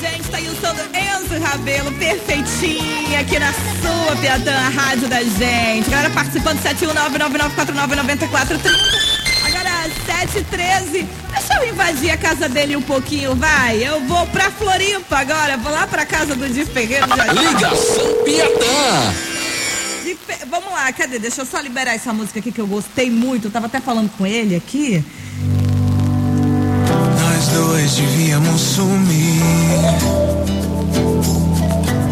gente, tá aí o som do Enzo Rabelo, perfeitinho, aqui na sua Piatã, a rádio da gente. Galera participando, 71999499430. Agora, 713. Deixa eu invadir a casa dele um pouquinho, vai. Eu vou pra Floripa agora, vou lá pra casa do Di Ferreira. Já... Ligação Piatã. Vamos lá, cadê? Deixa eu só liberar essa música aqui que eu gostei muito. Eu tava até falando com ele aqui. Dois devíamos sumir.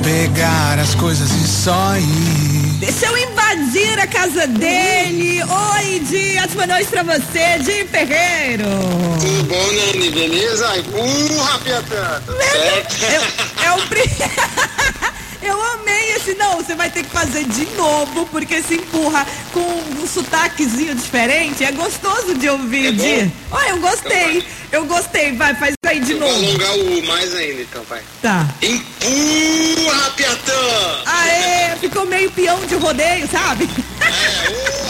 Pegar as coisas e só ir. Deixa eu invadir a casa dele. Oi, Di, ótima noite pra você, Di Ferreiro. Tudo bom, Nani? Beleza? Empurra, Piatã! Tudo certo? Eu, é o Eu amei Não, você vai ter que fazer de novo, porque esse empurra com um sotaquezinho diferente. É gostoso de ouvir, É? Di. Olha, eu gostei. Eu gostei. Vai, faz aí de Eu vou novo. alongar o mais ainda, então, vai. Tá. Empurra, Piatã! Aê, ficou meio peão de rodeio, sabe? É, ô,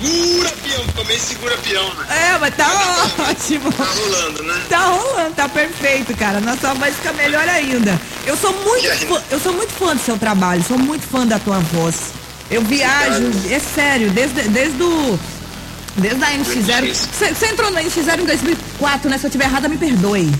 segura, peão. Meio segura, peão, né? É, mas tá ótimo. Tá rolando, né? Tá rolando, tá perfeito, cara. Nossa voz fica melhor ainda. Eu sou muito fã, eu sou muito fã do seu trabalho, sou muito fã da tua voz. Eu viajo, é sério, desde, desde o. Desde a NX0. NX. Você entrou na NX0 em 2004, né? Se eu tiver errada, me perdoe.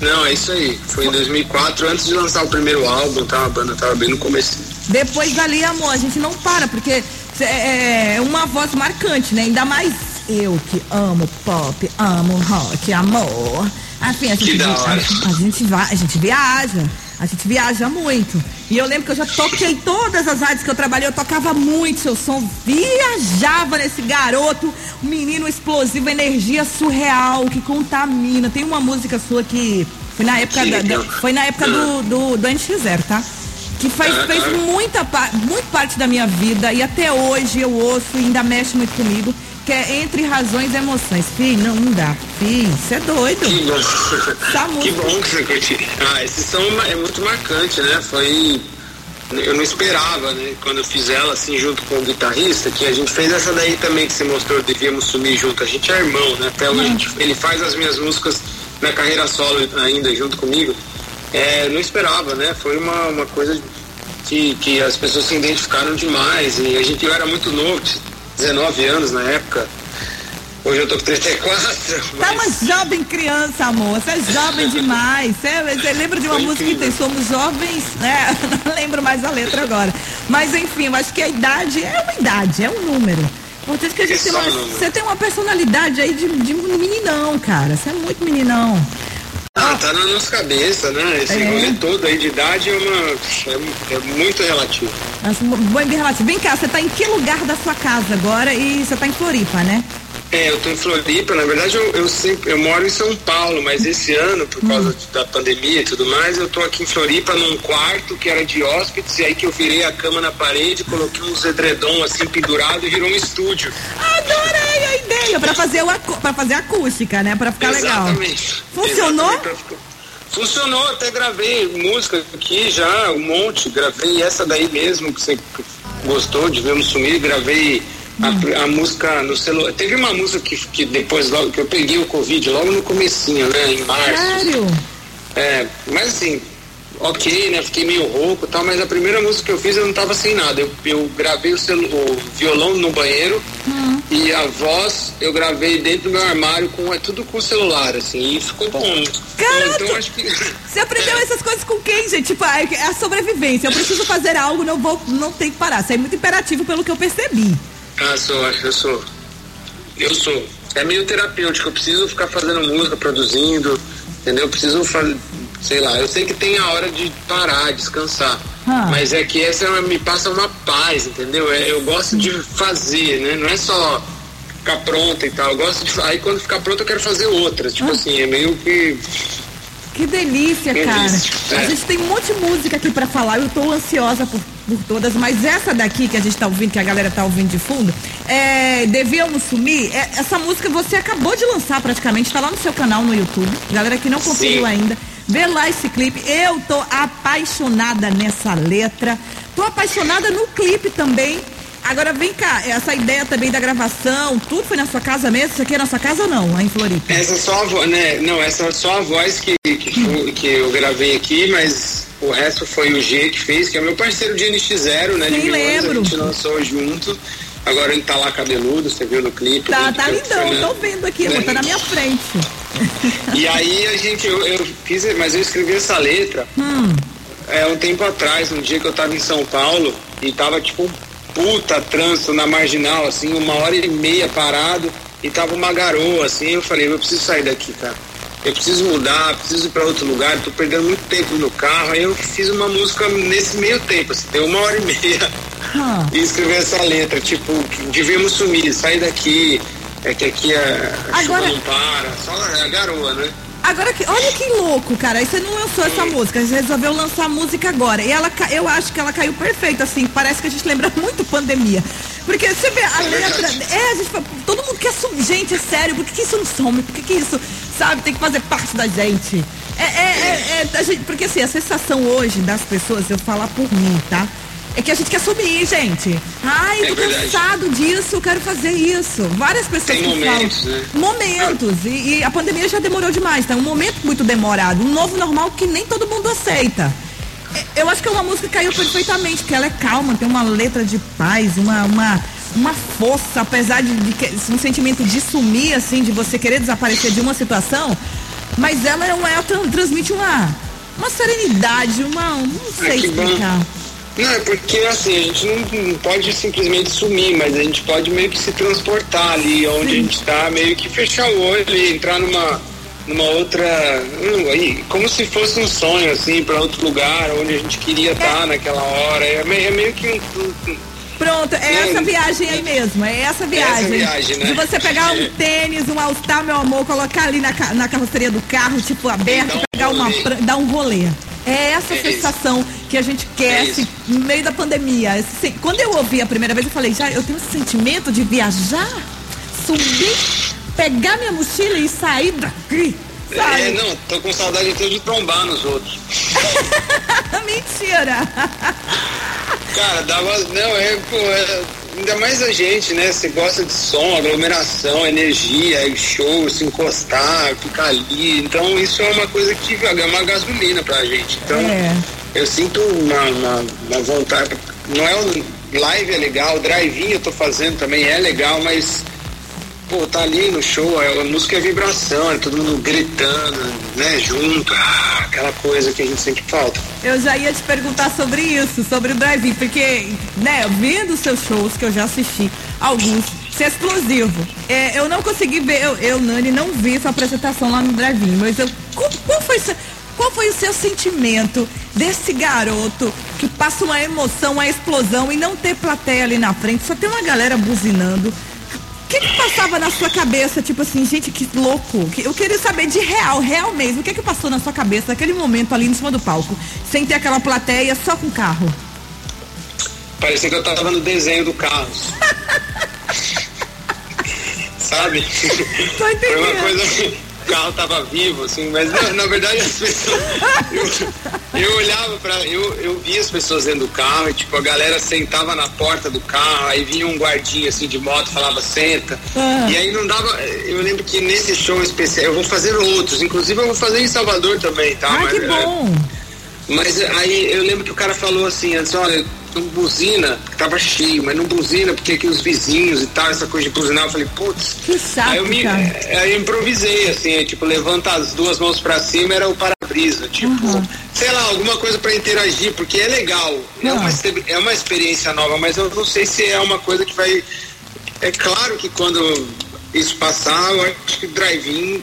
Não, é isso aí. Foi em 2004, antes de lançar o primeiro álbum, tá? A banda tava bem no começo. Depois dali, amor, a gente não para, porque é uma voz marcante, né? Ainda mais eu que amo pop, amo rock, amor. Enfim, a gente, a, a gente vai, a gente viaja, a gente viaja muito. E eu lembro que eu já toquei todas as rádios que eu trabalhei, eu tocava muito seu som, viajava nesse garoto, um menino explosivo, energia surreal, que contamina. Tem uma música sua que foi na época, da, da- foi na época do, do, do NX0, tá? Que faz, fez muita, muito parte da minha vida e até hoje eu ouço e ainda mexe muito comigo, que é Entre Razões e Emoções. Fih, não, não dá. Fih, você é doido. Que bom. Que bom que você curtiu. Ah, esse som é muito marcante, né? Foi. Eu não esperava, né? Quando eu fiz ela assim junto com o guitarrista, que a gente fez essa daí também que você mostrou, devíamos sumir junto. A gente é irmão, né? Até hoje gente- ele faz as minhas músicas na carreira solo ainda junto comigo. É, não esperava, né? Foi uma, uma coisa que, que as pessoas se identificaram demais. E a gente eu era muito novo, 19 anos na época. Hoje eu tô com 34. Tá mas- uma jovem criança, amor. Você é jovem demais. Você, você lembra de uma Foi música que tem incrível. Somos Jovens, né? Não lembro mais a letra agora. Mas enfim, eu acho que a idade é uma idade, é um número. Importante que a gente É tem uma, um você tem uma personalidade aí de, de meninão, cara. Você é muito meninão. Ah, tá na nossa cabeça, né? Esse É. rolê todo aí de idade é uma. É, é muito relativo. Nossa, bem relativo. Vem cá, você tá em que lugar da sua casa agora? E você tá em Floripa, né? É, eu tô em Floripa, na verdade eu, eu sempre eu moro em São Paulo, mas esse ano, por causa Hum. da pandemia e tudo mais, eu tô aqui em Floripa num quarto que era de hóspedes, e aí que eu virei a cama na parede, coloquei uns edredom assim pendurado e virou um estúdio. Adorei a ideia pra fazer o pra fazer acústica, né? Pra ficar legal. Exatamente. Funcionou? Exatamente, Funcionou, até gravei música aqui já, um monte, gravei essa daí mesmo que você gostou de Vemos Sumir, gravei a, a música no celular. Teve uma música que, que depois logo que eu peguei o Covid logo no comecinho, né? Em março. Sério? É, mas assim, ok, né? Fiquei meio rouco e tal, mas a primeira música que eu fiz eu não tava sem nada. Eu, eu gravei o, celu- o violão no banheiro e a voz eu gravei dentro do meu armário com é tudo com o celular, assim, e ficou bom. Caraca! Então acho que. Você aprendeu essas coisas com quem, gente? Tipo, é é a sobrevivência. Eu preciso fazer algo, não vou, não tem que parar. Isso é muito imperativo pelo que eu percebi. Ah, sou, eu sou. Eu sou. É meio terapêutico, eu preciso ficar fazendo música, produzindo, entendeu? Eu preciso fazer, sei lá, eu sei que tem a hora de parar, descansar. Ah. Mas é que essa me passa uma paz, entendeu? É, eu gosto de fazer, né? Não é só ficar pronta e tal. Eu gosto de. Aí quando ficar pronta eu quero fazer outras. Tipo assim, é meio que. Que delícia, Que cara. delícia, A é. gente tem um monte de música aqui pra falar. Eu tô ansiosa por, por todas, mas essa daqui que a gente tá ouvindo, que a galera tá ouvindo de fundo, é Devíamos Sumir. É, essa música você acabou de lançar praticamente, tá lá no seu canal no YouTube. Galera que não conferiu ainda, vê lá esse clipe. Eu tô apaixonada nessa letra. Tô apaixonada no clipe também. Agora vem cá, essa ideia também da gravação, tudo foi na sua casa mesmo? Isso aqui é na sua casa ou não, aí em Floripa? Essa é só a voz, né? Não, essa é só a voz que, que, foi- que eu gravei aqui, mas o resto foi o G que fez, que é meu parceiro de NX0, né? Sim, de lembro. A gente lançou junto. Agora ele tá lá cabeludo, você viu no clipe. Tá, né, tá eu- lindão, tô vendo aqui, Né? tá na minha frente. E aí a gente, eu, eu fiz, mas eu escrevi essa letra Hum. é, um tempo atrás, um dia que eu tava em São Paulo e tava tipo puta trânsito na marginal, assim, uma hora e meia parado e tava uma garoa, assim, eu falei, eu preciso sair daqui, cara. Eu preciso mudar, preciso ir pra outro lugar, tô perdendo muito tempo no carro. Aí eu fiz uma música nesse meio tempo, assim, deu uma hora e meia e escrevi essa letra, tipo, devíamos sumir, sair daqui, é que aqui a, a Agora- não para, só a garoa, né? Agora que, olha que louco, cara. Aí você não lançou essa música, você resolveu lançar a música agora. E ela, eu acho que ela caiu perfeita, assim. Parece que a gente lembra muito pandemia. Porque você vê a É letra. É, a gente todo mundo quer sumir. Gente, é sério, por que, que isso não some? Por que, que isso, sabe, tem que fazer parte da gente? É, é, é, é, a gente- porque assim, a sensação hoje das pessoas, eu falar por mim, tá? É que a gente quer sumir, gente. Ai, É tô verdade. cansado disso, eu quero fazer isso. Várias pessoas Tem que momentos, falam. né? Momentos. E, e a pandemia já demorou demais, tá? Um momento muito demorado. Um novo normal que nem todo mundo aceita. É, Eu acho que é uma música que caiu perfeitamente, porque ela é calma, tem uma letra de paz, uma, uma, uma força, apesar de, de que- um sentimento de sumir, assim, de você querer desaparecer de uma situação, mas ela, é ela tran- transmite uma, uma serenidade, uma. Não sei Ah, que bom. Não, é porque assim, a gente não, não pode simplesmente sumir, mas a gente pode meio que se transportar ali onde a gente está, meio que fechar o olho e entrar numa, numa outra. aí, como se fosse um sonho, assim, para outro lugar onde a gente queria estar naquela hora. É meio, é meio que um. um- Pronto, é essa viagem aí mesmo, é essa viagem. viagem, né? De você pegar um É. tênis, um All-Star, meu amor, colocar ali na, na carroceria do carro, tipo, aberto, dar um pegar uma. rolê. dar um rolê. É essa É isso. Que a gente quer, É assim, no meio da pandemia. Sen- quando eu ouvi a primeira vez, eu falei, já, eu tenho esse sentimento de viajar, subir, pegar minha mochila e sair daqui. Sabe? É, não, tô com saudade até de trombar nos outros. Mentira! Cara, dava. Não, é, pô, é, ainda mais a gente, né? Você gosta de som, aglomeração, energia, show, se encostar, ficar ali. Então isso é uma coisa que é uma gasolina pra gente. Então É. eu sinto uma, uma, uma vontade. Não é o live é legal, o drive-in eu tô fazendo também é legal, mas pô, tá ali no show, é, a música é vibração, é todo mundo gritando, né, junto, ah, aquela coisa que a gente sente falta. Eu já ia te perguntar sobre isso, sobre o drive-in, porque, né, vendo seus shows, que eu já assisti, alguns, você é explosivo. É, eu não consegui ver, eu, eu, Nani, não vi sua apresentação lá no drive-in, mas eu, qual, qual foi qual foi o seu sentimento desse garoto que passa uma emoção, uma explosão e não ter plateia ali na frente, só tem uma galera buzinando? O que, que passava na sua cabeça, tipo assim, gente, que louco. Eu queria saber de real, real mesmo. O que que passou na sua cabeça naquele momento ali em cima do palco? Sem ter aquela plateia, só com carro. Parecia que eu tava no desenho do Carlos. Sabe? Foi uma coisa. O carro tava vivo, assim, mas na, na verdade as pessoas. Eu, eu olhava pra. Eu, eu via as pessoas dentro do carro e, tipo, a galera sentava na porta do carro, aí vinha um guardinha assim de moto, falava, senta. Ah. E aí não dava. Eu lembro que nesse show especial, eu vou fazer outros, inclusive eu vou fazer em Salvador também, tá? Ai, Mas, que é, bom. mas aí eu lembro que o cara falou assim antes, olha, não buzina, tava cheio, mas não buzina, porque aqui os vizinhos e tal, essa coisa de buzinar, eu falei, putz. Que chato, Aí eu, me, cara. aí eu improvisei, assim, é, tipo, levanta as duas mãos pra cima, era o para-brisa, tipo, Uhum. sei lá, alguma coisa pra interagir, porque é legal, é, uma, é uma experiência nova, mas eu não sei se é uma coisa que vai. É claro que quando isso passar, eu acho que drive-in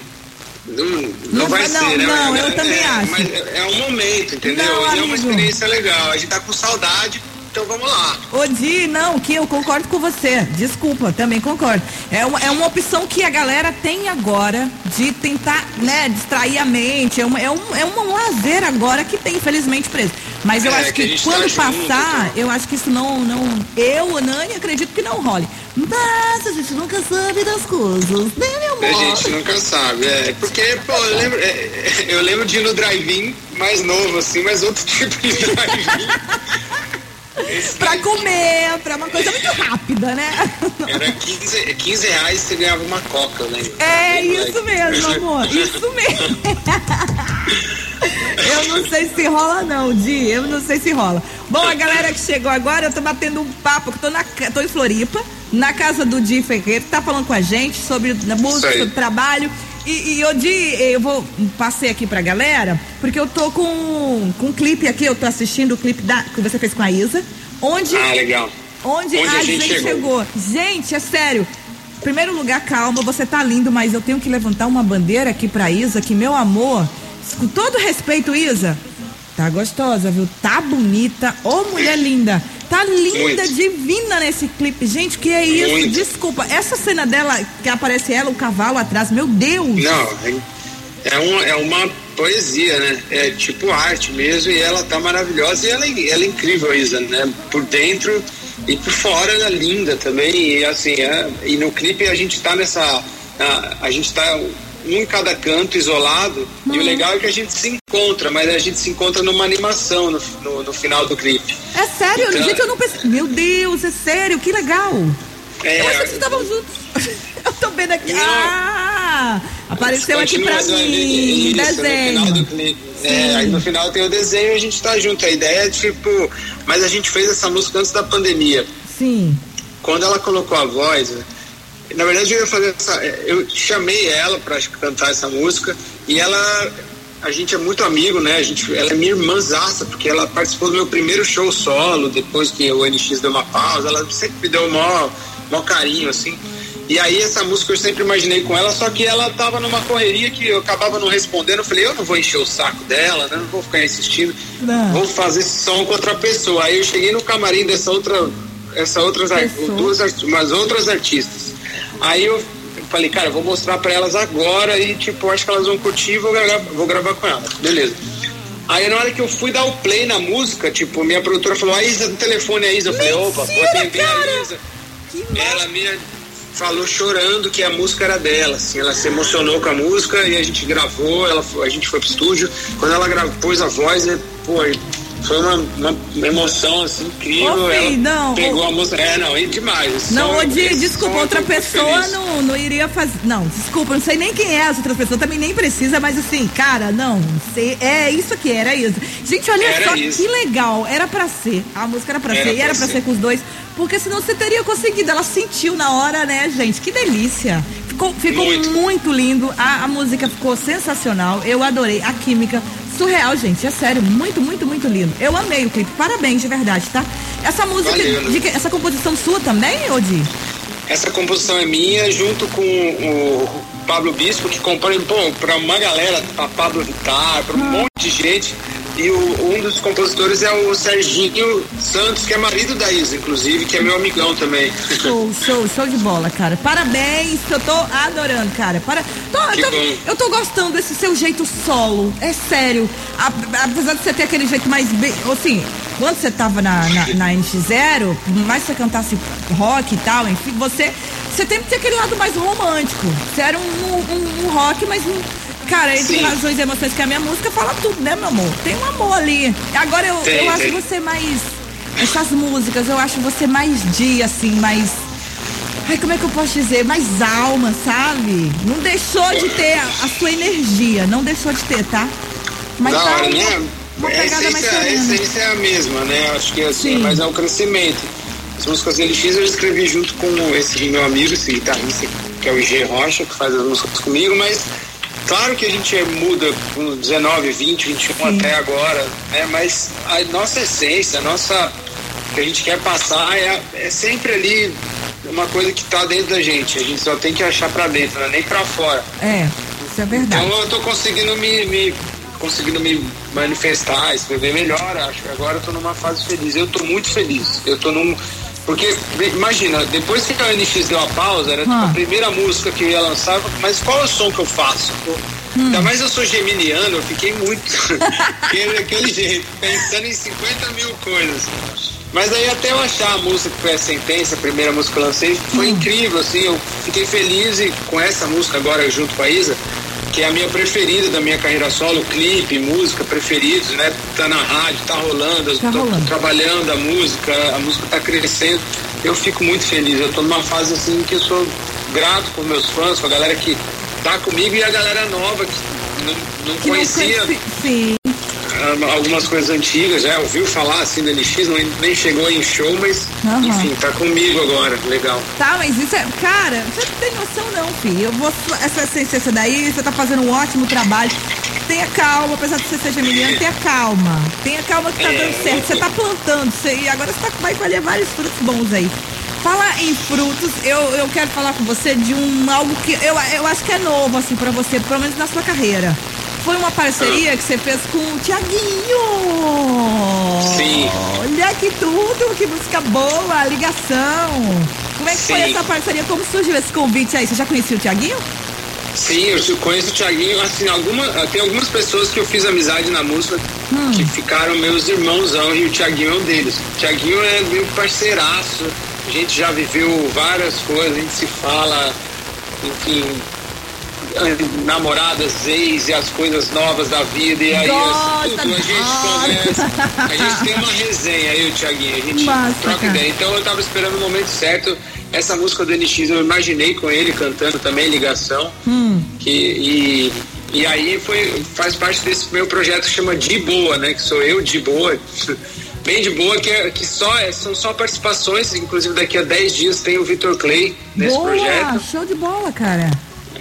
não, não, Não vai não, ser, né? não, eu É, também é, acho. Mas é, é um momento, entendeu? Não, E é uma experiência legal. A gente tá com saudade, então vamos lá. Ô Di, não, que eu concordo com você. Desculpa, também concordo. É uma, é uma opção que a galera tem agora de tentar, né, distrair a mente. É, uma, é, um, é um lazer agora que tem, infelizmente, preso. Mas eu É, acho que a que gente quando tá junto, passar, então. eu acho que isso não, não. Eu, Nani, acredito que não role. Mas a gente nunca sabe das coisas, né, meu A amor? gente nunca sabe. É, porque, pô, eu lembro, é, eu lembro de ir no drive-in mais novo, assim, mas outro tipo de drive-in. Pra comer, pra uma coisa muito rápida, né? Era 15, 15 reais você ganhava uma coca, né? É isso mesmo, amor. Isso mesmo. Eu não sei se rola não, Di. Eu não sei se rola. Bom, a galera que chegou agora, eu tô batendo um papo, que tô, na, tô em Floripa, na casa do Di Ferreira, que tá falando com a gente sobre música, sobre trabalho. E, e eu, Di, eu vou passei aqui pra galera, porque eu tô com, com um clipe aqui, eu tô assistindo o clipe da, que você fez com a Isa, onde. Ah, legal. Onde, onde a, a, gente, chegou. chegou. Gente, é sério. Primeiro lugar, calma, você tá lindo, mas eu tenho que levantar uma bandeira aqui pra Isa, que meu amor, com todo respeito, Isa, tá gostosa, viu? Tá bonita, ô mulher linda. Tá linda, Muito. divina nesse clipe. Gente, que é isso? Muito. Desculpa, essa cena dela, que aparece ela, o cavalo atrás, meu Deus! Não, é, um, é uma poesia, né? É tipo arte mesmo, e ela tá maravilhosa e ela, é, ela é incrível, Isa, né? Por dentro e por fora ela é linda também. E assim, é, e no clipe a gente tá nessa. A, a gente tá um em cada canto, isolado. E o uhum. legal é que a gente se encontra, mas a gente se encontra numa animação no, no, no final do clipe. É sério? Então, gente, eu não pensei. Meu Deus, é sério, que legal. É, eu achei que vocês estavam juntos. eu tô vendo aqui. Não, ah! Apareceu aqui pra mim. Isso, desenho. No clipe. É, aí no final tem o desenho e a gente tá junto. A ideia é tipo. Mas a gente fez essa música antes da pandemia. Sim. Quando ela colocou a voz na verdade, eu ia fazer essa. Eu chamei ela para cantar essa música e ela. A gente é muito amigo, né? A gente, ela é minha irmãzaça, porque ela participou do meu primeiro show solo, depois que o NX deu uma pausa. Ela sempre me deu um maior, maior carinho, assim. E aí essa música eu sempre imaginei com ela, só que ela tava numa correria que eu acabava não respondendo. Eu falei, eu não vou encher o saco dela, né? Não vou ficar insistindo. Não. Vou fazer esse som com outra pessoa. Aí eu cheguei no camarim dessa outra, essa outras, duas, umas outras artistas. Aí eu falei, cara, eu vou mostrar para elas agora e, tipo, acho que elas vão curtir e vou gravar, vou gravar com elas. Beleza. Aí na hora que eu fui dar o play na música, tipo, minha produtora falou, a Isa, no telefone a Isa. Eu falei, opa, vou atender a Isa. Ela me falou chorando que a música era dela, assim, ela se emocionou com a música e a gente gravou, ela, a gente foi pro estúdio. Quando ela gravou, pôs a voz, pô, foi uma, uma emoção assim, incrível. Ô, filho, não, pegou a música. É, não, é demais. Não, Odi, desculpa, outra pessoa não, não iria fazer. Não, desculpa, não sei nem quem é essa outra pessoa, também nem precisa, mas assim, cara, não. Sei, é isso aqui, era isso. Gente, olha era só isso. que legal. Era pra ser. A música era pra era ser, e era pra ser. ser com os dois. Porque senão você teria conseguido. Ela sentiu na hora, né, gente? Que delícia. Ficou, ficou muito. muito lindo. A, a música ficou sensacional. Eu adorei a química surreal, gente. É sério, muito, muito, muito lindo. Eu amei o clipe. Parabéns, de verdade, tá? Essa música, Valeu, de, essa composição sua também, Odi? Essa composição é minha, junto com o Pablo Bispo, que compõe, bom, pra uma galera, pra Pablo Vittar, pra um ah. monte de gente. E o, um dos compositores é o Serginho Santos, que é marido da Isa, inclusive, que é meu amigão também. Show, show, show de bola, cara. Parabéns, eu tô adorando, cara. Para... Tô, eu, tô, eu tô gostando desse seu jeito solo. É sério. Apesar de você ter aquele jeito mais bem. Assim, quando você tava na, na, na NX0, mais você cantasse rock e tal, enfim, você. Você tem que ter aquele lado mais romântico. Você era um, um, um rock, mas um Cara, entre Sim. razões e emoções, que a minha música fala tudo, né, meu amor? Tem um amor ali. Agora eu, tem, eu acho você mais. Essas músicas, eu acho você mais dia, assim, mais. Ai, como é que eu posso dizer? Mais alma, sabe? Não deixou de ter a, a sua energia, não deixou de ter, tá? Mas não, tá uma, uma a, essência, a essência é a mesma, né? Acho que assim, Sim. mas é o crescimento. As músicas LX eu escrevi junto com esse meu amigo, esse guitarrista, que é o G Rocha, que faz as músicas comigo, mas Claro que a gente muda com 19, 20, 21 Sim. até agora, né? mas a nossa essência, a nossa. que a gente quer passar é, é sempre ali uma coisa que está dentro da gente. A gente só tem que achar para dentro, né? nem para fora. É, isso é verdade. Então eu estou conseguindo me, me, conseguindo me manifestar, escrever melhor, acho que agora eu tô numa fase feliz. Eu estou muito feliz. Eu estou num porque, imagina, depois que a NX deu a pausa, era tipo, a ah. primeira música que eu ia lançar, mas qual é o som que eu faço? Hum. Ainda mais eu sou geminiano, eu fiquei muito daquele jeito, pensando em 50 mil coisas. Mas aí até eu achar a música que foi a Sentença, a primeira música que eu lancei, foi hum. incrível, assim, eu fiquei feliz e com essa música agora junto com a Isa, que é a minha preferida da minha carreira solo, clipe, música preferidos, né? Tá na rádio, tá rolando, Tá tô rolando. trabalhando a música, a música tá crescendo. Eu fico muito feliz. Eu tô numa fase assim que eu sou grato com meus fãs, com a galera que tá comigo e a galera nova que não, não Que não conhecia conheci- Sim. Ah, algumas coisas antigas, já ouviu falar assim da NX, não, nem chegou em show, mas Aham. enfim, tá comigo agora, legal. Tá, mas isso é. Cara, você não tem noção não, filho. Eu vou. Essa essência daí, você tá fazendo um ótimo trabalho. Tenha calma, apesar de você seja menina, tenha calma. Tenha calma que tá É. dando certo. Você tá plantando isso aí, agora você tá, vai colher vários frutos bons aí. Falar em frutos, eu, eu quero falar com você de um algo que eu, eu acho que é novo, assim, pra você, pelo menos na sua carreira. Foi uma parceria que você fez com o Tiaguinho. Sim. Olha que tudo, que música boa, ligação. Como é que foi Sim. essa parceria? Como surgiu esse convite aí? Você já conhecia o Tiaguinho? Sim, eu conheço o Thiaguinho, assim, alguma, tem algumas pessoas que eu fiz amizade na música Hum. que ficaram meus irmãozão e o Thiaguinho é um deles. O Thiaguinho é meu parceiraço, a gente já viveu várias coisas, a gente se fala, enfim, namoradas, ex e as coisas novas da vida, e aí Gosta, tudo, a gente conversa, a gente tem uma resenha, eu e o Thiaguinho, a gente Massa, troca cara. ideia. Então eu tava esperando o momento certo. Essa música do NX eu imaginei com ele cantando também, ligação. Hum. Que, e, e aí foi, faz parte desse meu projeto que chama De Boa, né? Que sou eu de boa. Bem de boa, que, é, que só, é- são só participações, inclusive daqui a 10 dias tem o Vitor Clay nesse boa, projeto. show de bola, cara.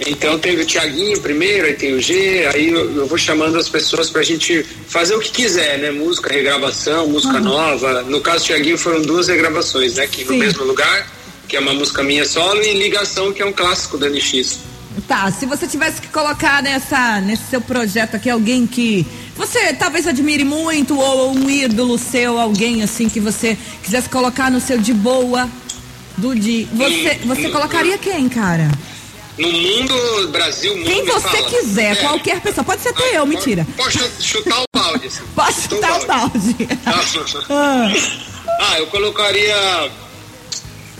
Então teve o Tiaguinho primeiro, aí tem o G, aí eu, eu vou chamando as pessoas pra gente fazer o que quiser, né? Música, regravação, música nova. No caso do Tiaguinho foram duas regravações, né? Que no Sim. mesmo lugar, que é uma música minha solo, e Ligação, que é um clássico da NX. Tá, se você tivesse que colocar nessa, nesse seu projeto aqui alguém que você talvez admire muito ou um ídolo seu, alguém assim que você quisesse colocar no seu de boa do de, você, você colocaria quem, cara? No mundo, Brasil, mundo. Quem você fala. quiser, É. qualquer pessoa, pode ser até eu, mentira. Pode chutar o balde. assim. Posso chutar o balde. Ah, Ah, eu colocaria.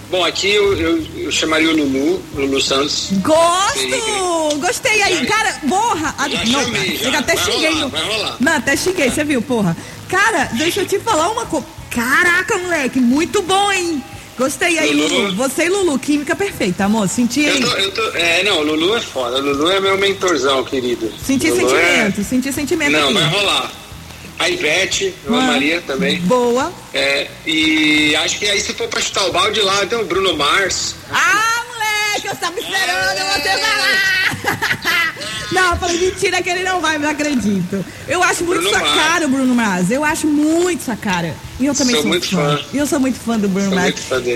Bom, aqui eu, eu, eu chamaria o Lulu, Lulu Santos. Gosto! Gostei aí, cara, porra! Ah, Já não, chamei, já. chega até Vai xinguei. rolar, no- vai rolar. Não, até xinguei, você viu, porra. Cara, deixa eu te falar uma coisa. Caraca, moleque, muito bom, hein? Gostei aí, Lulu. Lulu. Você e Lulu, química perfeita, amor. Senti aí. Eu tô, eu tô, é, não, Lulu é foda. Lulu é meu mentorzão, querido. Senti Lulu sentimento, senti sentimento É... Não, vai rolar. A Ivete, eu Ah, amaria também. Boa. É, e acho que aí se for pra chutar o balde lá, tem o Bruno Mars. Ah, moleque, eu estava esperando você falar. Não, eu falei, mentira que ele não vai, não acredito. Eu acho muito Bruno sua Mars. cara, o Bruno Mars. Eu acho muito sua cara. E eu também Sou sou, muito fã. fã. Eu sou muito fã do Bruno Sou Mars.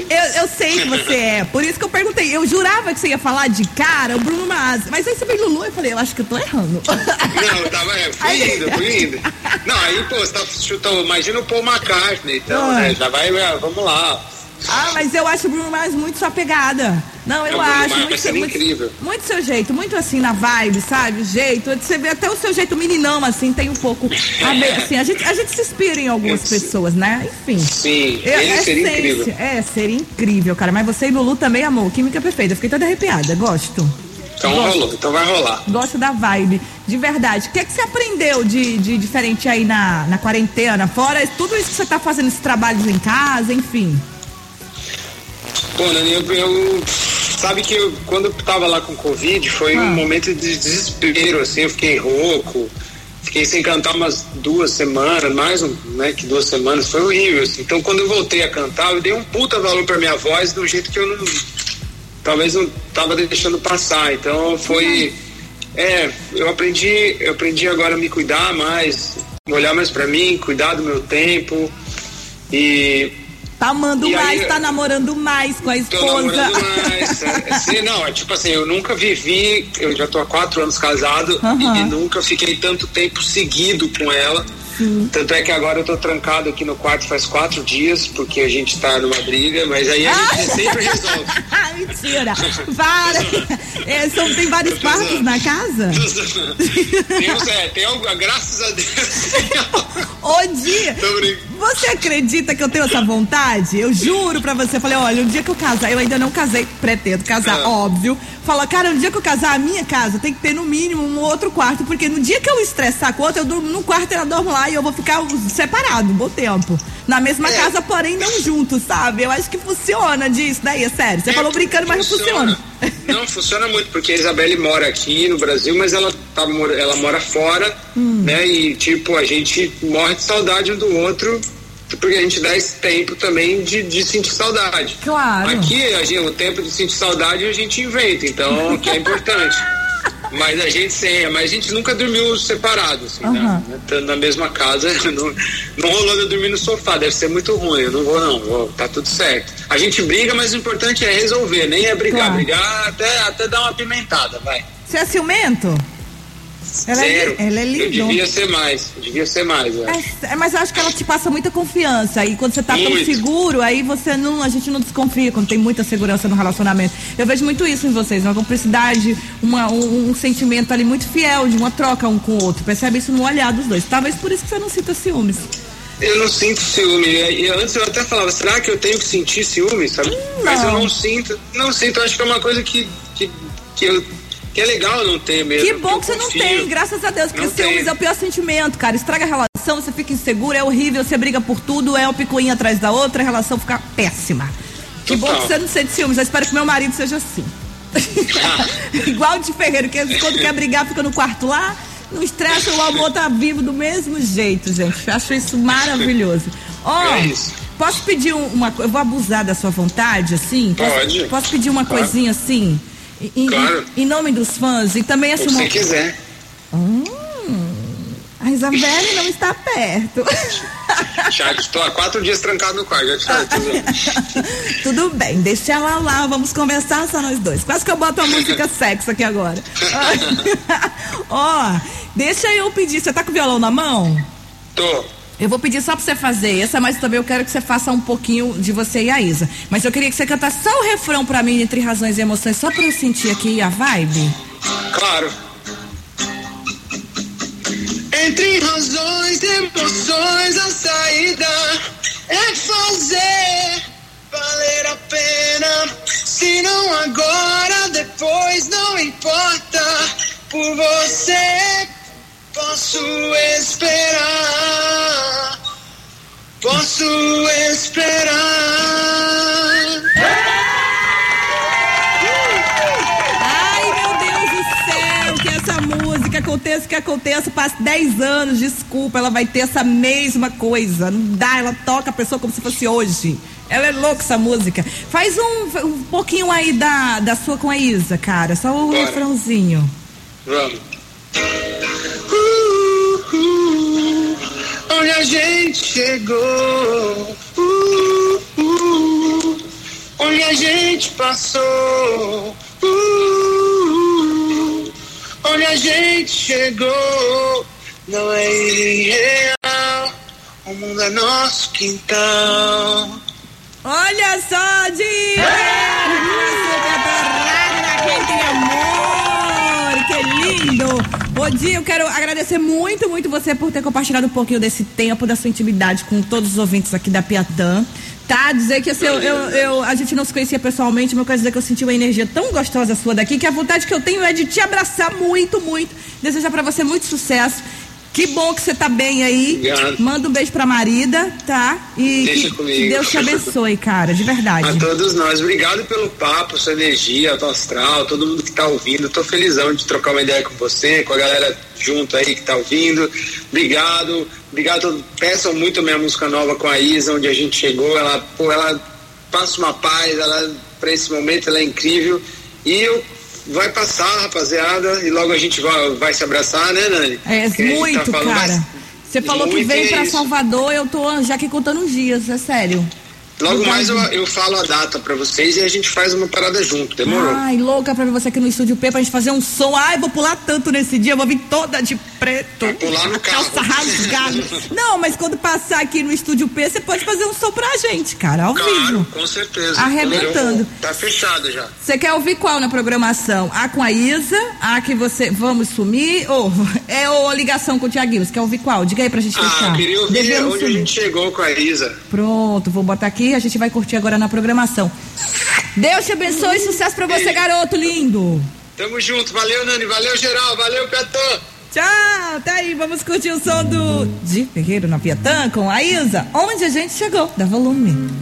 Eu, eu sei que você é. Por isso que eu perguntei. Eu jurava que você ia falar de cara o Bruno Mars. Mas aí você veio Lulu e eu falei, eu acho que eu tô errando. Não, eu tava, é, fui Aí- indo, fui indo. Não, aí, pô, você tá chutando, imagina o Paul McCartney, então, Ah. né, já vai, é, vamos lá. Ah, mas eu acho o Bruno Mars muito sua pegada. Não, eu É, acho. Muito, muito, incrível. muito seu jeito, muito assim na vibe, sabe? O jeito. Você vê até o seu jeito meninão, assim, tem um pouco. A ver, assim, a gente, a gente se inspira em algumas Eu- pessoas, né? Enfim. Sim, É- ele seria essência. incrível. É, seria incrível, cara. Mas você e Lulu também, amor. Química perfeita. Fiquei toda arrepiada. Gosto. Então Gosto. rolou, então vai rolar. Gosto da vibe, de verdade. O que, é que você aprendeu de, de diferente aí na, na quarentena? Fora tudo isso que você tá fazendo, esses trabalhos em casa, enfim. Pô, Nani, eu, eu- sabe que eu, quando eu tava lá com Covid, foi Ah. um momento de desespero, assim, eu fiquei rouco, fiquei sem cantar umas duas semanas, mais um, né, que duas semanas, foi horrível, assim. Então quando eu voltei a cantar, eu dei um puta valor pra minha voz do jeito que eu não, talvez não tava deixando passar, então foi, é, eu aprendi, eu aprendi agora a me cuidar mais, olhar mais pra mim, cuidar do meu tempo, e Tá amando E aí, mais, tá namorando mais com a Tô esposa. namorando mais. é, sim, não, é tipo assim, eu nunca vivi, eu já tô há quatro anos casado Aham. e nunca fiquei tanto tempo seguido com ela. Tanto é que agora eu tô trancado aqui no quarto faz quatro dias, porque a gente tá numa briga, mas aí a gente sempre resolve. Mentira! Para! É, são, tem vários tô quartos na casa? Deus é, tem algo, graças a Deus. Ô, dia! Tô brincando. Você acredita que eu tenho essa vontade? Eu juro pra você. Eu falei, olha, um dia que eu casar, eu ainda não casei, pretendo casar, Ah. óbvio. fala, cara, no dia que eu casar a minha casa, tem que ter no mínimo um outro quarto, porque no dia que eu estressar com outra, eu durmo num quarto e ela dorme lá e eu vou ficar separado, um bom tempo. Na mesma É. casa, porém não juntos, sabe? Eu acho que funciona disso daí, é sério. Você É, falou brincando, mas não funciona. Não, funciona muito, porque a Isabelle mora aqui no Brasil, mas ela, tá, ela mora fora, Hum. né? E, tipo, a gente morre de saudade um do outro, porque a gente dá esse tempo também de, de sentir saudade. Claro. Aqui, a gente, o tempo de sentir saudade a gente inventa, então, que é importante. Mas a gente sem, mas a gente nunca dormiu separado, assim, Aham. né? Estando na mesma casa, não, não rolou de eu dormir no sofá, deve ser muito ruim, eu não vou não, vou, tá tudo certo. A gente briga, mas o importante é resolver, nem é brigar, Claro. brigar até, até dar uma pimentada, vai. Você é ciumento? Ela é, Zero. ela é Eu lindona. devia ser mais, devia ser mais. É, é, mas eu acho que ela te passa muita confiança. E quando você tá tão Muito. seguro, aí você não. A gente não desconfia quando tem muita segurança no relacionamento. Eu vejo muito isso em vocês, uma cumplicidade, uma, um, um sentimento ali muito fiel, de uma troca um com o outro. Percebe isso no olhar dos dois. Talvez por isso que você não sinta ciúmes. Eu não sinto ciúme. E antes eu até falava, será que eu tenho que sentir ciúme, sabe? Mas eu não. não sinto. Não sinto, eu acho que é uma coisa que, que, que, eu, que é legal não ter mesmo. Que bom que você não tem, graças a Deus, porque ciúmes é o pior sentimento, cara. Estraga a relação, você fica inseguro, é horrível, você briga por tudo, é uma picuinha atrás da outra, a relação fica péssima. Que bom que você não sente ciúmes, eu espero que meu marido seja assim. Igual o de Ferreiro, que quando quer brigar fica no quarto lá, não estressa, o amor tá vivo do mesmo jeito, gente. Eu acho isso maravilhoso. Ó, É isso. posso pedir um- uma coisa, eu vou abusar da sua vontade, assim? Posso- Pode. Posso pedir uma coisinha assim? Em, Claro. em nome dos fãs e também uma, você quiser. a Isabelle não está perto. Já estou há quatro dias trancado no quarto, já te tudo. Bem, deixa ela lá, vamos conversar só nós dois. Quase que eu boto a música sexo aqui agora. Ó, deixa eu pedir, você tá com o violão na mão? Tô. Eu vou pedir só pra você fazer essa, mas também eu quero que você faça um pouquinho de você e a Isa. Mas eu queria que você cantasse só o refrão pra mim, entre razões e emoções, só pra eu sentir aqui a vibe. Claro. Entre razões e emoções, a saída é fazer valer a pena. Se não agora, depois não importa. Por você posso esperar. Posso esperar. Ai, meu Deus do céu, que essa música aconteça o que aconteça, passe 10 anos, desculpa, ela vai ter essa mesma coisa. Não dá, ela toca a pessoa como se fosse hoje. Ela é louca essa música. Faz um, um pouquinho aí da, da sua com a Isa, cara. Só o Bora. refrãozinho. Vamos. Onde a gente chegou. Uh, uh, onde a gente passou. Uh, onde a gente chegou. Não é irreal. O mundo é nosso quintal. Olha só, Diego! Quem tem amor! Ô, Di, eu quero agradecer muito, muito você por ter compartilhado um pouquinho desse tempo, da sua intimidade com todos os ouvintes aqui da Piatã. Tá? Dizer que assim, eu, eu, eu- a gente não se conhecia pessoalmente, mas eu quero dizer que eu senti uma energia tão gostosa sua daqui que a vontade que eu tenho é de te abraçar muito, muito. Desejar pra você muito sucesso. Que bom que você tá bem aí. Obrigado. Manda um beijo pra Marida, tá? E Deixa que, comigo. que Deus te abençoe, cara, de verdade. A todos nós, obrigado pelo papo, sua energia, tua astral, todo mundo que tá ouvindo. Tô felizão de trocar uma ideia com você, com a galera junto aí que tá ouvindo. Obrigado, obrigado. Peçam muito a minha música nova com a Isa, onde a gente chegou. Ela, pô, ela passa uma paz, ela, pra esse momento, ela é incrível. E eu, vai passar, rapaziada, e logo a gente vai, vai se abraçar, né, Nani? É, muito, tá cara. mais- Você falou que veio é pra isso. Salvador, eu tô já aqui contando uns dias, é sério. Logo mais eu, eu falo a data pra vocês e a gente faz uma parada junto, demorou? Ai, louca pra ver você aqui no Estúdio P pra gente fazer um som. Ai, vou pular tanto nesse dia, vou vir toda de preto. A calça rasgada. Não, mas quando passar aqui no Estúdio P, você pode fazer um som pra gente, cara, ao Claro, vivo. com certeza. Arrebentando. Tá fechado já. Você quer ouvir qual na programação? A com a Isa, a que você vamos sumir, ou é ou a ligação com o Tiaguinho? Você quer ouvir qual? Diga aí pra gente Ah, fechar. eu queria ouvir Devemos onde a sumir. gente chegou com a Isa. Pronto, vou botar aqui, a gente vai curtir agora na programação. Deus te abençoe e sucesso pra você, garoto lindo. Tamo junto, valeu Nani, valeu geral, valeu Piatã. Tchau, tá aí, vamos curtir o som do de Ferreiro na Piatã com a Isa, onde a gente chegou, da volume.